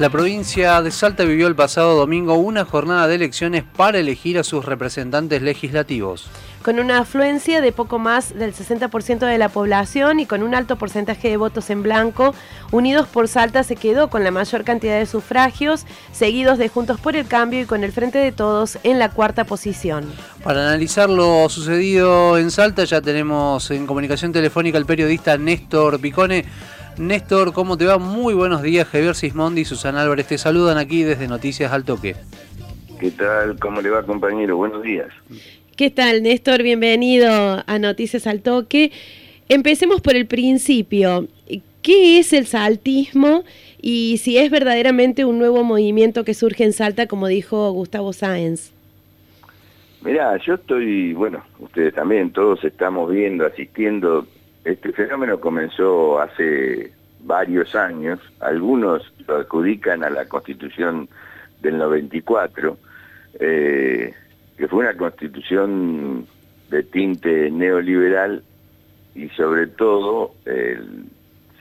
La provincia de Salta vivió el pasado domingo una jornada de elecciones para elegir a sus representantes legislativos. Con una afluencia de poco más del 60% de la población y con un alto porcentaje de votos en blanco, Unidos por Salta se quedó con la mayor cantidad de sufragios, seguidos de Juntos por el Cambio y con el Frente de Todos en la cuarta posición. Para analizar lo sucedido en Salta ya tenemos en comunicación telefónica al periodista Néstor Picone. Néstor, ¿cómo te va? Muy buenos días. Javier Sismondi y Susana Álvarez te saludan aquí desde Noticias al Toque. ¿Qué tal? ¿Cómo le va, compañero? Buenos días. ¿Qué tal, Néstor? Bienvenido a Noticias al Toque. Empecemos por el principio. ¿Qué es el saltismo y si es verdaderamente un nuevo movimiento que surge en Salta, como dijo Gustavo Sáenz? Mirá, yo estoy, bueno, ustedes también, todos estamos viendo, asistiendo este fenómeno comenzó hace varios años, algunos lo adjudican a la constitución del 94, eh, que fue una constitución de tinte neoliberal y sobre todo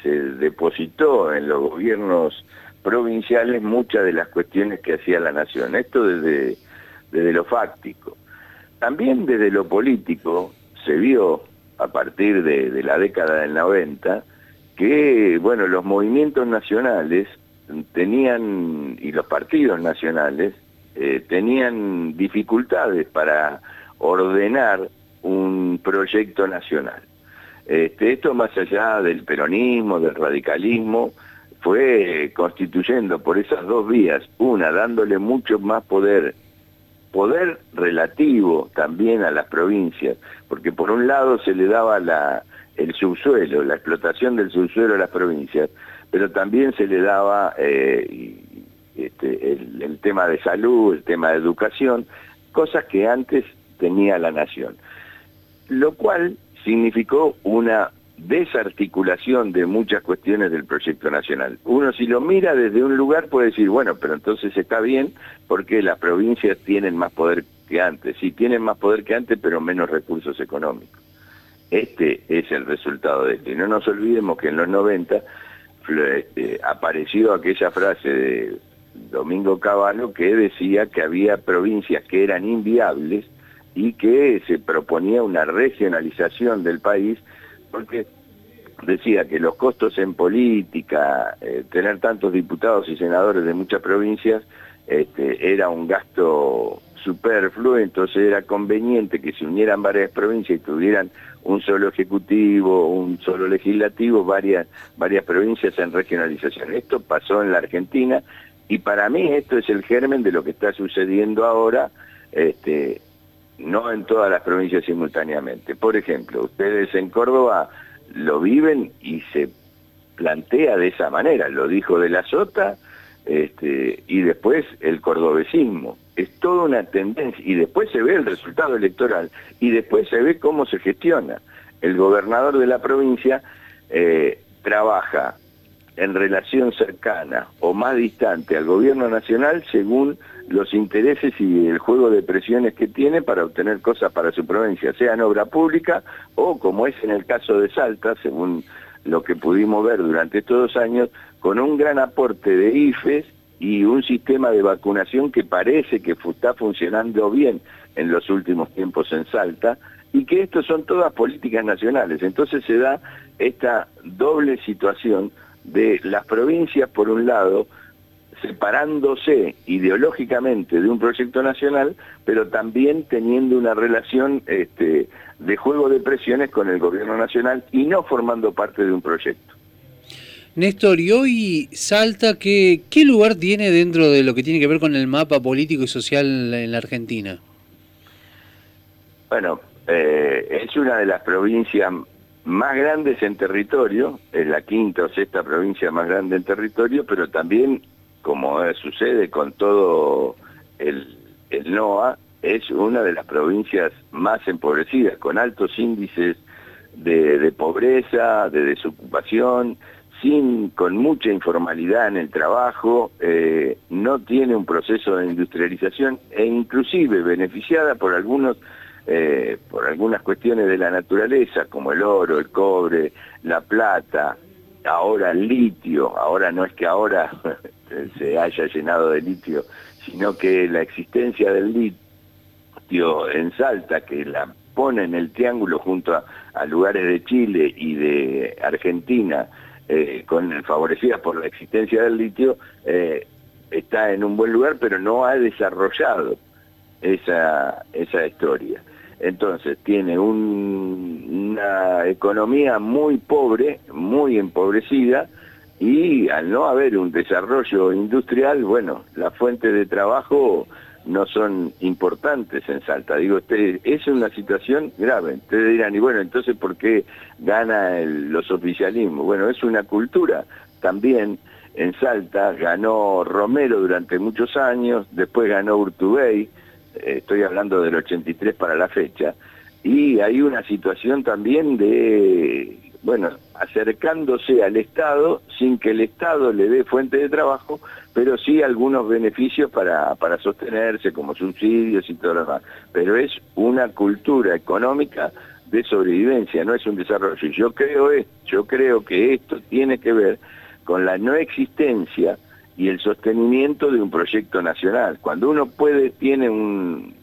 se depositó en los gobiernos provinciales muchas de las cuestiones que hacía la nación. Esto desde, desde lo fáctico. También desde lo político se vio a partir de, la década del 90, que bueno, los movimientos nacionales tenían, y los partidos nacionales, eh, tenían dificultades para ordenar un proyecto nacional. Este, esto más allá del peronismo, del radicalismo, fue constituyendo por esas dos vías, una dándole mucho más poder poder relativo también a las provincias, porque por un lado se le daba el subsuelo, la explotación del subsuelo a las provincias, pero también se le daba eh, este, el, el, tema de salud, el tema de educación, cosas que antes tenía la nación. Lo cual significó una desarticulación de muchas cuestiones del proyecto nacional. Uno si lo mira desde un lugar puede decir, bueno, pero entonces está bien porque las provincias tienen más poder que antes. Sí, tienen más poder que antes, pero menos recursos económicos. Este es el resultado de esto. Y no nos olvidemos que en los 90 este, apareció aquella frase de Domingo Cavallo que decía que había provincias que eran inviables y que se proponía una regionalización del país porque decía que los costos en política, eh, tener tantos diputados y senadores de muchas provincias, este, era un gasto superfluo, entonces era conveniente que se unieran varias provincias y tuvieran un solo ejecutivo, un solo legislativo, varias, varias provincias en regionalización. Esto pasó en la Argentina y para mí esto es el germen de lo que está sucediendo ahora este, no en todas las provincias simultáneamente. Por ejemplo, ustedes en Córdoba lo viven y se plantea de esa manera, lo dijo de la Sota este, y después el cordobesismo. Es toda una tendencia y después se ve el resultado electoral y después se ve cómo se gestiona. El gobernador de la provincia eh, trabaja en relación cercana o más distante al gobierno nacional según los intereses y el juego de presiones que tiene para obtener cosas para su provincia, sea en obra pública o como es en el caso de Salta, según lo que pudimos ver durante estos dos años, con un gran aporte de IFES y un sistema de vacunación que parece que está funcionando bien en los últimos tiempos en Salta, y que esto son todas políticas nacionales. Entonces se da esta doble situación de las provincias, por un lado, separándose ideológicamente de un proyecto nacional, pero también teniendo una relación este, de juego de presiones con el gobierno nacional y no formando parte de un proyecto. Néstor, y hoy Salta, ¿qué, qué lugar tiene dentro de lo que tiene que ver con el mapa político y social en la Argentina? Bueno, eh, es una de las provincias más grandes en territorio, es la quinta o sexta provincia más grande en territorio, pero también como sucede con todo el, NOA, es una de las provincias más empobrecidas, con altos índices de, pobreza, de desocupación, sin, con mucha informalidad en el trabajo, eh, no tiene un proceso de industrialización e inclusive beneficiada por algunos eh, por algunas cuestiones de la naturaleza, como el oro, el cobre, la plata, ahora litio, ahora no es que ahora se haya llenado de litio, sino que la existencia del litio en Salta, que la pone en el triángulo junto a, lugares de Chile y de Argentina, eh, con, favorecidas por la existencia del litio, eh, está en un buen lugar, pero no ha desarrollado esa, esa historia. Entonces tiene una economía muy pobre, muy empobrecida, y al no haber un desarrollo industrial, bueno, las fuentes de trabajo no son importantes en Salta. Digo, usted, es una situación grave. Ustedes dirán, y bueno, entonces, ¿por qué gana los oficialismos? Bueno, es una cultura. También en Salta ganó Romero durante muchos años, después ganó Urtubey, estoy hablando del 83 para la fecha, y hay una situación también de, bueno, acercándose al Estado sin que el Estado le dé fuente de trabajo, pero sí algunos beneficios para, para sostenerse, como subsidios y todo lo demás. Pero es una cultura económica de sobrevivencia, no es un desarrollo. Yo creo, yo creo que esto tiene que ver con la no existencia y el sostenimiento de un proyecto nacional. Cuando uno puede, tiene un,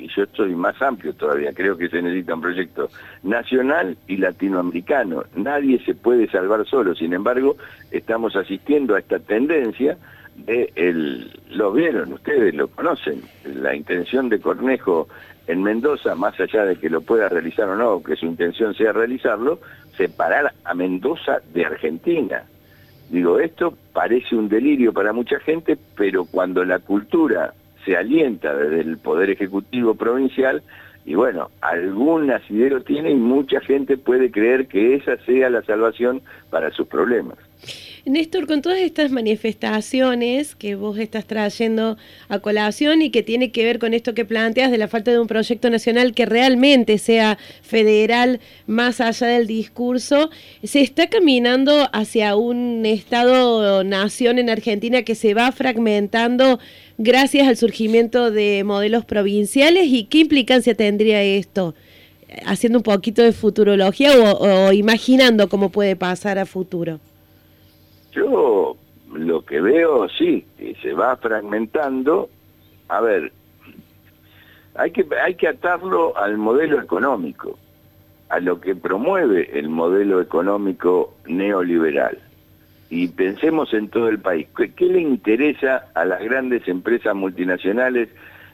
y yo estoy más amplio todavía, creo que se necesita un proyecto nacional y latinoamericano. Nadie se puede salvar solo, sin embargo, estamos asistiendo a esta tendencia de el, lo vieron, ustedes lo conocen, la intención de Cornejo en Mendoza, más allá de que lo pueda realizar o no, que su intención sea realizarlo, separar a Mendoza de Argentina. Digo, esto parece un delirio para mucha gente, pero cuando la cultura se alienta desde el Poder Ejecutivo Provincial, y bueno, algún asidero tiene y mucha gente puede creer que esa sea la salvación para sus problemas. Néstor, con todas estas manifestaciones que vos estás trayendo a colación y que tiene que ver con esto que planteas de la falta de un proyecto nacional que realmente sea federal más allá del discurso, se está caminando hacia un Estado-nación en Argentina que se va fragmentando gracias al surgimiento de modelos provinciales y qué implicancia tendría esto haciendo un poquito de futurología o, o imaginando cómo puede pasar a futuro. Yo lo que veo, sí, que se va fragmentando. A ver, hay que, hay que atarlo al modelo económico, a lo que promueve el modelo económico neoliberal. Y pensemos en todo el país. ¿Qué, le interesa a las grandes empresas multinacionales,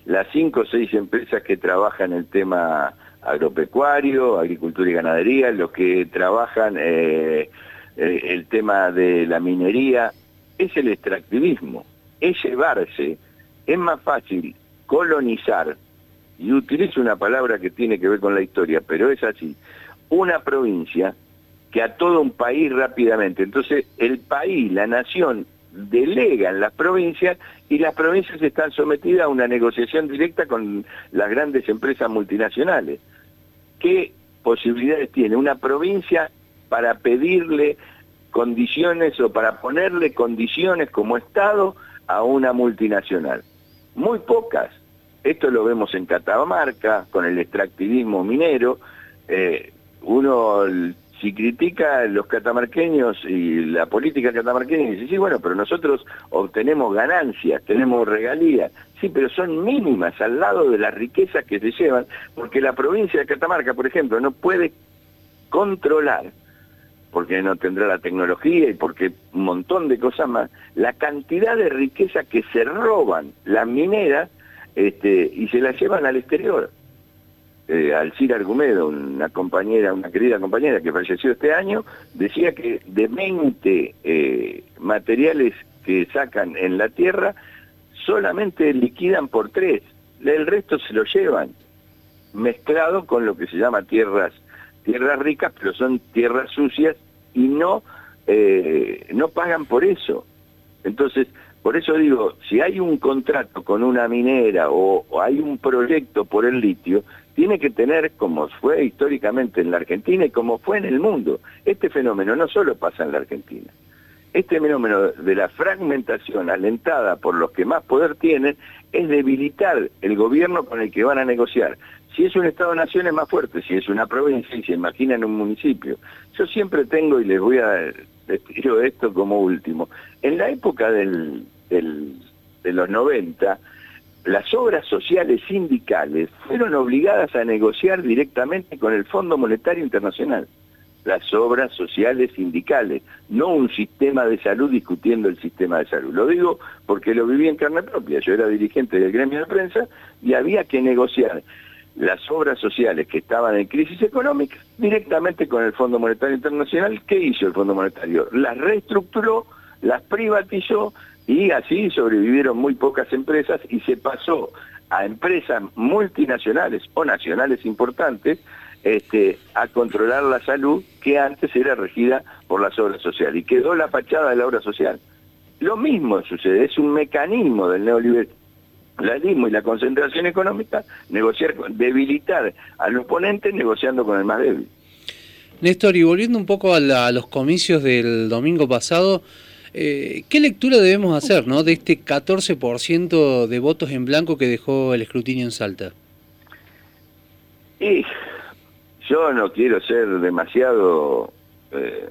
las cinco o seis empresas que trabajan el tema agropecuario, agricultura y ganadería, los que trabajan eh, eh, el tema de la minería, es el extractivismo, es llevarse, es más fácil colonizar, y utilizo una palabra que tiene que ver con la historia, pero es así, una provincia que a todo un país rápidamente. Entonces el país, la nación, delegan las provincias y las provincias están sometidas a una negociación directa con las grandes empresas multinacionales. ¿Qué posibilidades tiene una provincia para pedirle condiciones o para ponerle condiciones como Estado a una multinacional. Muy pocas. Esto lo vemos en Catamarca, con el extractivismo minero. Eh, uno, si critica los catamarqueños y la política catamarqueña, dice, sí, bueno, pero nosotros obtenemos ganancias, tenemos regalías. Sí, pero son mínimas al lado de las riquezas que se llevan, porque la provincia de Catamarca, por ejemplo, no puede controlar porque no tendrá la tecnología y porque un montón de cosas más, la cantidad de riqueza que se roban las mineras este, y se las llevan al exterior. Eh, Alcira Argumedo, una compañera, una querida compañera que falleció este año, decía que de 20 eh, materiales que sacan en la tierra, solamente liquidan por tres, el resto se lo llevan, mezclado con lo que se llama tierras tierras ricas, pero son tierras sucias y no, eh, no pagan por eso. Entonces, por eso digo, si hay un contrato con una minera o, o, hay un proyecto por el litio, tiene que tener, como fue históricamente en la Argentina y como fue en el mundo, este fenómeno no solo pasa en la Argentina. Este fenómeno de la fragmentación alentada por los que más poder tienen es debilitar el gobierno con el que van a negociar. Si es un Estado-nación es más fuerte, si es una provincia y se imagina en un municipio. Yo siempre tengo, y les voy a decir esto como último, en la época de los 90, las obras sociales sindicales fueron obligadas a negociar directamente con el Fondo Monetario Internacional las obras sociales sindicales, no un sistema de salud discutiendo el sistema de salud. Lo digo porque lo viví en carne propia, yo era dirigente del gremio de prensa y había que negociar las obras sociales que estaban en crisis económica directamente con el Fondo Monetario Internacional. ¿Qué hizo el Fondo Monetario? Las reestructuró, las privatizó y así sobrevivieron muy pocas empresas y se pasó a empresas multinacionales o nacionales importantes este, a controlar la salud que antes era regida por las obras sociales y quedó la fachada de la obra social. Lo mismo sucede, es un mecanismo del neoliberalismo y la concentración económica, negociar, debilitar al oponente negociando con el más débil. Néstor, y volviendo un poco a, los comicios del domingo pasado, eh, ¿qué lectura debemos hacer ¿no? de este 14% de votos en blanco que dejó el escrutinio en Salta? Y yo no quiero ser demasiado eh,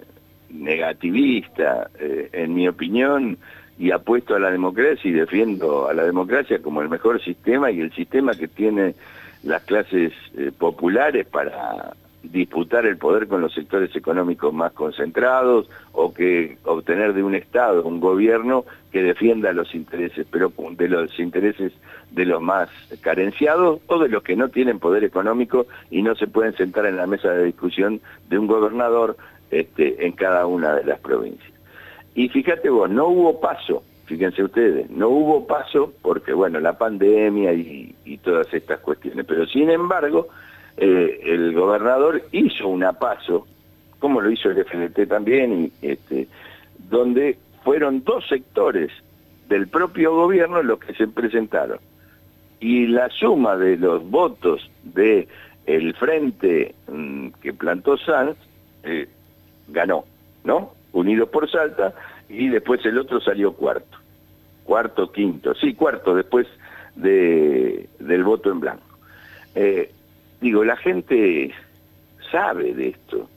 negativista, eh, en mi opinión, y apuesto a la democracia y defiendo a la democracia como el mejor sistema y el sistema que tiene las clases eh, populares para disputar el poder con los sectores económicos más concentrados o que obtener de un Estado, un gobierno que defienda los intereses, pero de los intereses de los más carenciados o de los que no tienen poder económico y no se pueden sentar en la mesa de discusión de un gobernador este, en cada una de las provincias. Y fíjate vos, no hubo paso, fíjense ustedes, no hubo paso porque, bueno, la pandemia y, todas estas cuestiones, pero sin embargo, eh, el gobernador hizo una paso, como lo hizo el FNT también, y, este, donde fueron dos sectores del propio gobierno los que se presentaron. Y la suma de los votos de el frente mm, que plantó Sanz eh, ganó, ¿no? Unido por Salta, y después el otro salió cuarto. Cuarto, quinto, sí, cuarto después de, del voto en blanco. Eh, Digo, la gente sabe de esto.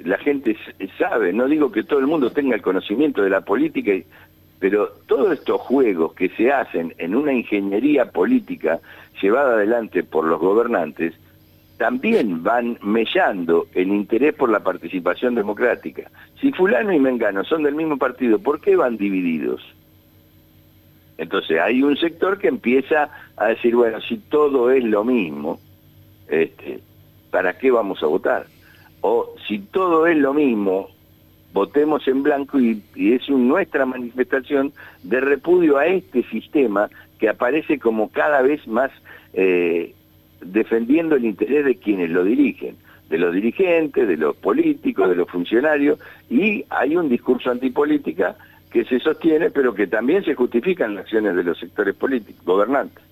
La gente sabe, no digo que todo el mundo tenga el conocimiento de la política, pero todos estos juegos que se hacen en una ingeniería política llevada adelante por los gobernantes, también van mellando el interés por la participación democrática. Si fulano y mengano son del mismo partido, ¿por qué van divididos? Entonces hay un sector que empieza a decir, bueno, si todo es lo mismo, este, ¿para qué vamos a votar? O si todo es lo mismo, votemos en blanco y, es nuestra manifestación de repudio a este sistema que aparece como cada vez más eh, defendiendo el interés de quienes lo dirigen, de los dirigentes, de los políticos, de los funcionarios, y hay un discurso antipolítica que se sostiene, pero que también se justifican las acciones de los sectores políticos, gobernantes.